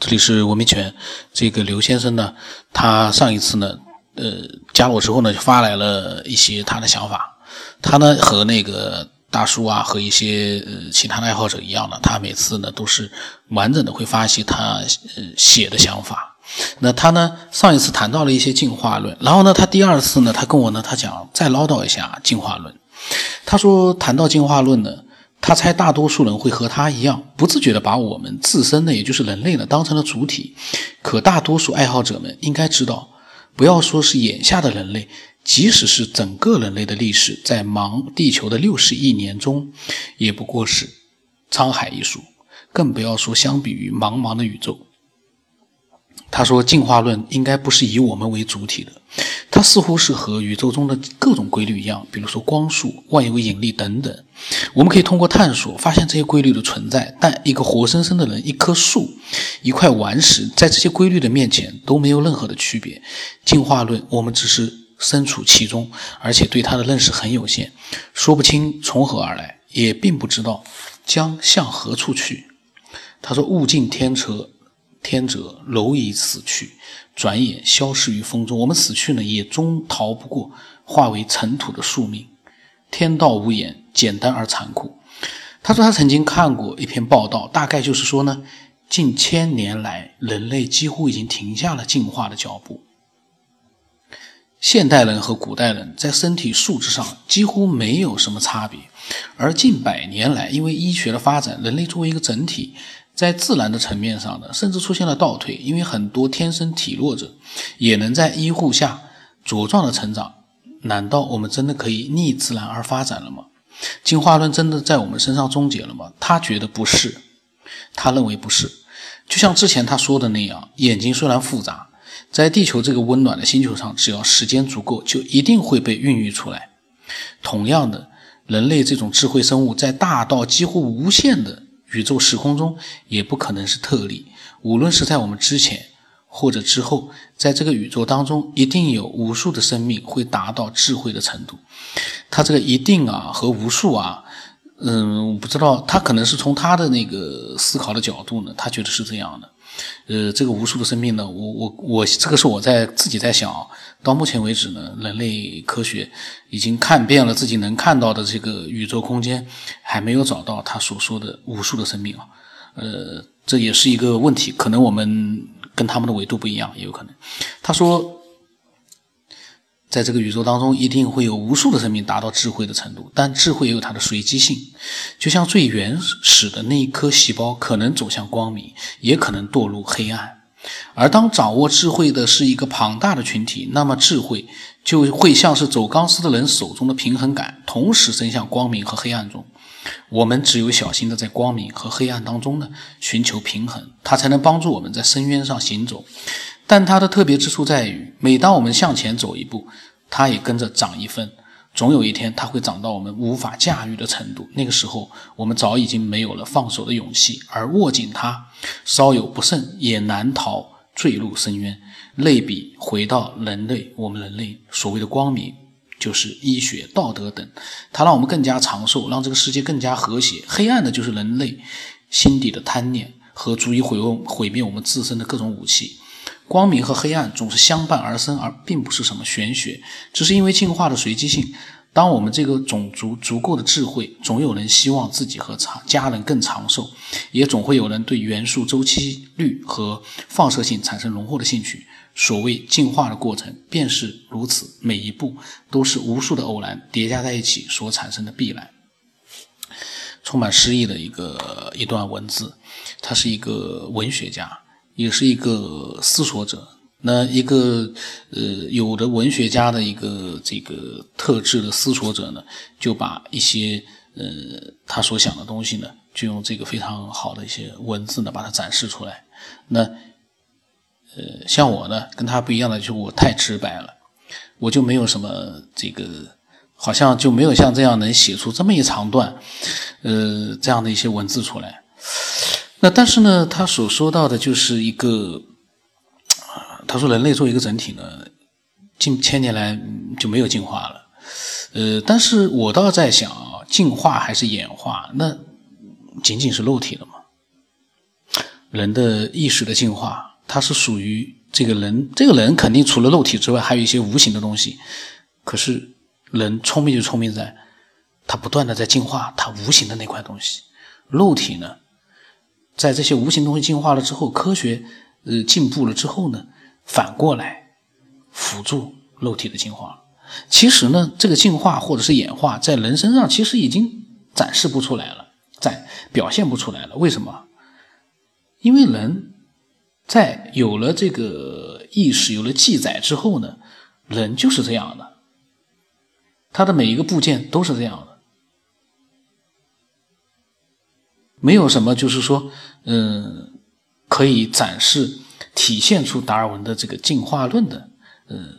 这里是文明犬。这个刘先生呢，他上一次呢，呃，加了我之后呢，就发来了一些他的想法。他呢和那个大叔啊，和一些呃其他的爱好者一样的，他每次呢都是完整的会发一些他呃写的想法。那他呢上一次谈到了一些进化论，然后呢他第二次呢，他跟我呢他讲再唠叨一下进化论。他说谈到进化论呢。他猜大多数人会和他一样，不自觉地把我们自身呢，也就是人类呢，当成了主体。可大多数爱好者们应该知道，不要说是眼下的人类，即使是整个人类的历史，在忙地球的六十亿年中，也不过是沧海一粟，更不要说相比于茫茫的宇宙。他说，进化论应该不是以我们为主体的。它似乎是和宇宙中的各种规律一样，比如说光速、万有引力等等。我们可以通过探索发现这些规律的存在。但一个活生生的人、一棵树、一块顽石，在这些规律的面前都没有任何的区别。进化论，我们只是身处其中，而且对它的认识很有限，说不清从何而来，也并不知道将向何处去。他说：“物竞天择。”天者，蝼蚁死去，转眼消失于风中。我们死去呢，也终逃不过化为尘土的宿命。天道无言，简单而残酷。他说他曾经看过一篇报道，大概就是说呢，近千年来，人类几乎已经停下了进化的脚步。现代人和古代人在身体素质上几乎没有什么差别，而近百年来，因为医学的发展，人类作为一个整体。在自然的层面上呢，甚至出现了倒退，因为很多天生体弱者也能在医护下茁壮的成长。难道我们真的可以逆自然而发展了吗？进化论真的在我们身上终结了吗？他觉得不是，他认为不是。就像之前他说的那样，眼睛虽然复杂，在地球这个温暖的星球上，只要时间足够，就一定会被孕育出来。同样的，人类这种智慧生物，在大到几乎无限的。宇宙时空中也不可能是特例，无论是在我们之前或者之后，在这个宇宙当中，一定有无数的生命会达到智慧的程度。他这个一定啊和无数啊，嗯，我不知道，他可能是从他的那个思考的角度呢，他觉得是这样的。呃，这个无数的生命呢，我我我，这个是我在自己在想。到目前为止呢，人类科学已经看遍了自己能看到的这个宇宙空间，还没有找到他所说的无数的生命啊。呃，这也是一个问题，可能我们跟他们的维度不一样，也有可能。他说。在这个宇宙当中，一定会有无数的生命达到智慧的程度，但智慧也有它的随机性。就像最原始的那一颗细胞，可能走向光明，也可能堕入黑暗。而当掌握智慧的是一个庞大的群体，那么智慧就会像是走钢丝的人手中的平衡杆，同时伸向光明和黑暗中。我们只有小心的在光明和黑暗当中呢，寻求平衡，它才能帮助我们在深渊上行走。但它的特别之处在于，每当我们向前走一步，它也跟着长一分。总有一天，它会长到我们无法驾驭的程度。那个时候，我们早已经没有了放手的勇气，而握紧它，稍有不慎，也难逃坠入深渊。类比回到人类，我们人类所谓的光明，就是医学、道德等，它让我们更加长寿，让这个世界更加和谐。黑暗的就是人类心底的贪念和足以毁毁灭我们自身的各种武器。光明和黑暗总是相伴而生，而并不是什么玄学，只是因为进化的随机性。当我们这个种族足够的智慧，总有人希望自己和长家人更长寿，也总会有人对元素周期律和放射性产生浓厚的兴趣。所谓进化的过程便是如此，每一步都是无数的偶然叠加在一起所产生的必然。充满诗意的一个一段文字，他是一个文学家。也是一个思索者，那一个呃，有的文学家的一个这个特质的思索者呢，就把一些呃他所想的东西呢，就用这个非常好的一些文字呢，把它展示出来。那呃，像我呢，跟他不一样的，就是我太直白了，我就没有什么这个，好像就没有像这样能写出这么一长段，呃，这样的一些文字出来。那但是呢，他所说到的就是一个，他说人类作为一个整体呢，近千年来就没有进化了，呃，但是我倒在想啊，进化还是演化，那仅仅是肉体的吗？人的意识的进化，它是属于这个人，这个人肯定除了肉体之外，还有一些无形的东西。可是人聪明就聪明在，他不断的在进化他无形的那块东西。肉体呢，在这些无形东西进化了之后，科学呃进步了之后呢，反过来辅助肉体的进化。其实呢，这个进化或者是演化，在人身上其实已经展示不出来了，展表现不出来了。为什么？因为人在有了这个意识、有了记载之后呢，人就是这样的，他的每一个部件都是这样的，没有什么就是说，嗯，可以展示、体现出达尔文的这个进化论的，嗯，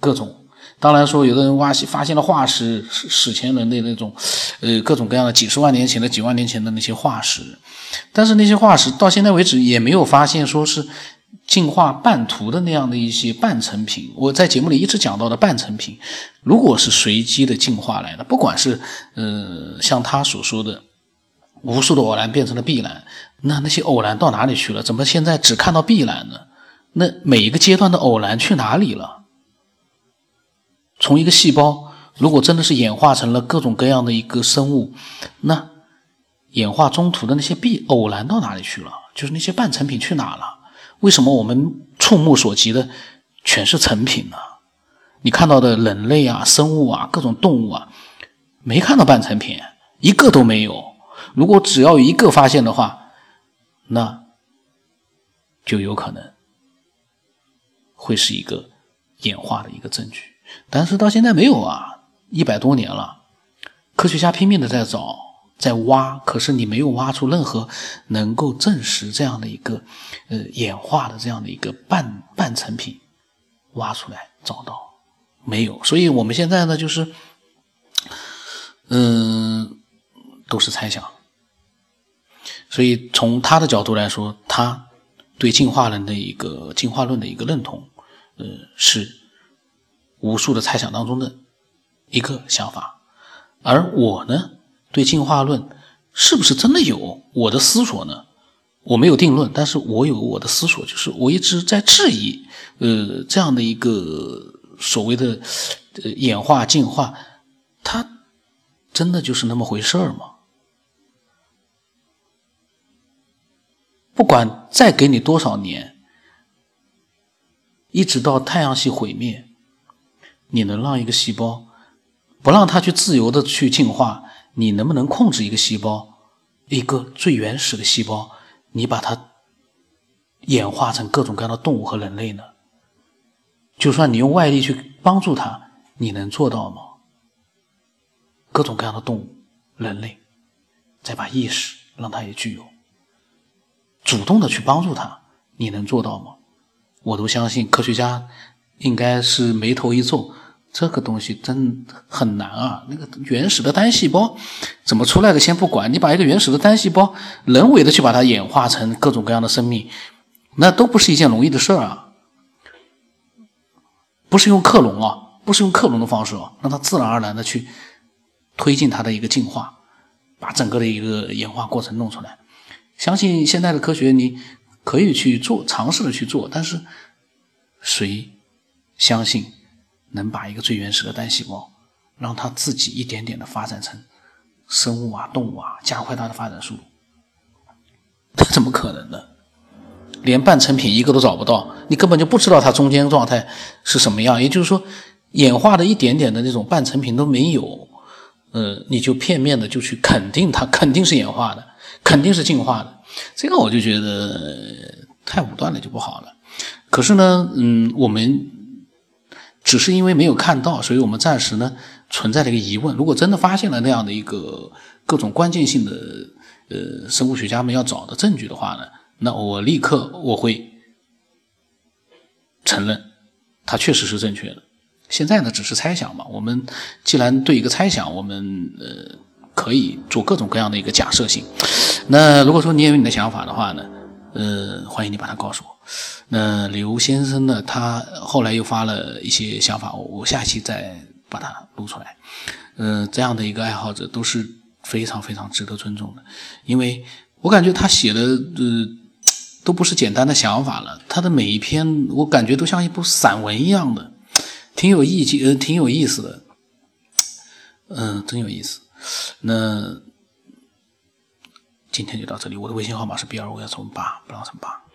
各种。当然说，有的人挖发现了化石，史前人类那种，呃，各种各样的几十万年前的、几万年前的那些化石，但是那些化石到现在为止也没有发现说是进化半途的那样的一些半成品。我在节目里一直讲到的半成品，如果是随机的进化来的，不管是呃像他所说的无数的偶然变成了必然，那那些偶然到哪里去了？怎么现在只看到必然呢？那每一个阶段的偶然去哪里了？从一个细胞，如果真的是演化成了各种各样的一个生物，那演化中途的那些必偶然到哪里去了？就是那些半成品去哪了？为什么我们触目所及的全是成品呢？你看到的人类啊、生物啊、各种动物啊，没看到半成品，一个都没有。如果只要一个发现的话，那就有可能会是一个演化的一个证据。但是到现在没有啊，一百多年了，科学家拼命的在找，在挖，可是你没有挖出任何能够证实这样的一个，呃，演化的这样的一个半半成品，挖出来找到没有？所以我们现在呢，就是，嗯，都是猜想。所以从他的角度来说，他对进化论的一个进化论的一个认同，呃，是。无数的猜想当中的一个想法，而我呢，对进化论是不是真的有我的思索呢？我没有定论，但是我有我的思索，就是我一直在质疑，呃，这样的一个所谓的演化进化，它真的就是那么回事儿吗？不管再给你多少年，一直到太阳系毁灭。你能让一个细胞不让它去自由的去进化？你能不能控制一个细胞，一个最原始的细胞，你把它演化成各种各样的动物和人类呢？就算你用外力去帮助它，你能做到吗？各种各样的动物、人类，再把意识让它也具有，主动的去帮助它，你能做到吗？我都相信科学家。应该是眉头一皱，这个东西真很难啊！那个原始的单细胞怎么出来的？先不管，你把一个原始的单细胞人为的去把它演化成各种各样的生命，那都不是一件容易的事儿啊！不是用克隆啊，不是用克隆的方式啊，让它自然而然的去推进它的一个进化，把整个的一个演化过程弄出来。相信现在的科学，你可以去做，尝试的去做，但是谁？相信能把一个最原始的单细胞，让它自己一点点的发展成生物啊、动物啊，加快它的发展速度，这怎么可能呢？连半成品一个都找不到，你根本就不知道它中间状态是什么样。也就是说，演化的一点点的那种半成品都没有，呃，你就片面的就去肯定它肯定是演化的，肯定是进化的，这个我就觉得太武断了，就不好了。可是呢，嗯，我们。只是因为没有看到，所以我们暂时呢存在了一个疑问。如果真的发现了那样的一个各种关键性的呃生物学家们要找的证据的话呢，那我立刻我会承认它确实是正确的。现在呢只是猜想嘛。我们既然对一个猜想，我们呃可以做各种各样的一个假设性。那如果说你也有你的想法的话呢，呃，欢迎你把它告诉我。那刘先生呢？他后来又发了一些想法，我我下期再把它录出来。呃，这样的一个爱好者都是非常非常值得尊重的，因为我感觉他写的呃都不是简单的想法了。他的每一篇，我感觉都像一部散文一样的，挺有意境，呃，挺有意思的。嗯，真有意思。那今天就到这里。我的微信号码是 B 二五幺乘八，不让乘八。